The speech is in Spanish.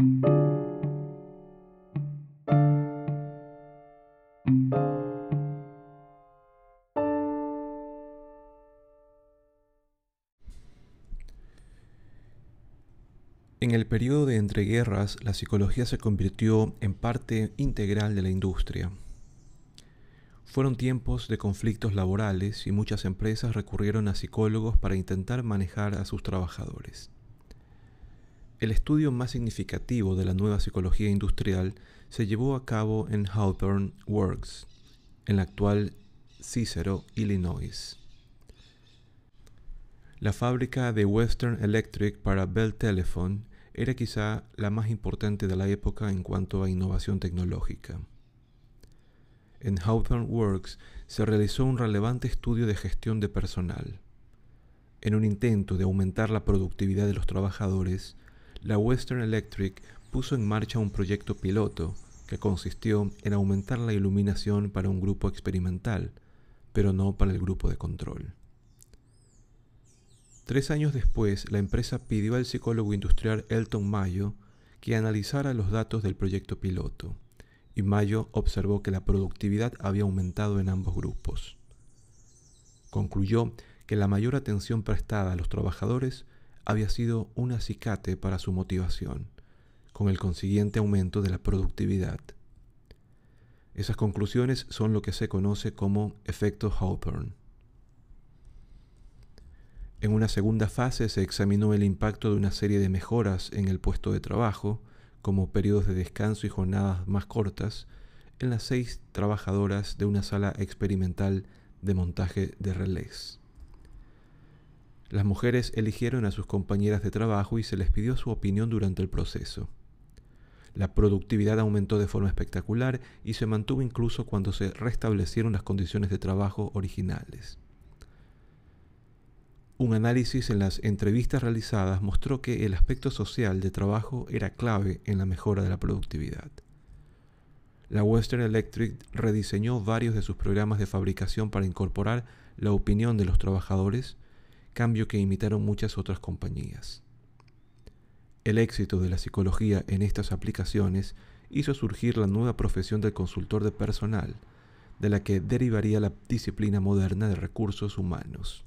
En el periodo de entreguerras, la psicología se convirtió en parte integral de la industria. Fueron tiempos de conflictos laborales y muchas empresas recurrieron a psicólogos para intentar manejar a sus trabajadores. El estudio más significativo de la nueva psicología industrial se llevó a cabo en Hawthorne Works, en la actual Cicero, Illinois. La fábrica de Western Electric para Bell Telephone era quizá la más importante de la época en cuanto a innovación tecnológica. En Hawthorne Works se realizó un relevante estudio de gestión de personal. En un intento de aumentar la productividad de los trabajadores, la Western Electric puso en marcha un proyecto piloto que consistió en aumentar la iluminación para un grupo experimental, pero no para el grupo de control. Tres años después, la empresa pidió al psicólogo industrial Elton Mayo que analizara los datos del proyecto piloto, y Mayo observó que la productividad había aumentado en ambos grupos. Concluyó que la mayor atención prestada a los trabajadores había sido un acicate para su motivación, con el consiguiente aumento de la productividad. Esas conclusiones son lo que se conoce como efecto Hawthorne. En una segunda fase se examinó el impacto de una serie de mejoras en el puesto de trabajo, como periodos de descanso y jornadas más cortas, en las seis trabajadoras de una sala experimental de montaje de relés. Las mujeres eligieron a sus compañeras de trabajo y se les pidió su opinión durante el proceso. La productividad aumentó de forma espectacular y se mantuvo incluso cuando se restablecieron las condiciones de trabajo originales. Un análisis en las entrevistas realizadas mostró que el aspecto social de trabajo era clave en la mejora de la productividad. La Western Electric rediseñó varios de sus programas de fabricación para incorporar la opinión de los trabajadores, cambio que imitaron muchas otras compañías. El éxito de la psicología en estas aplicaciones hizo surgir la nueva profesión del consultor de personal, de la que derivaría la disciplina moderna de recursos humanos.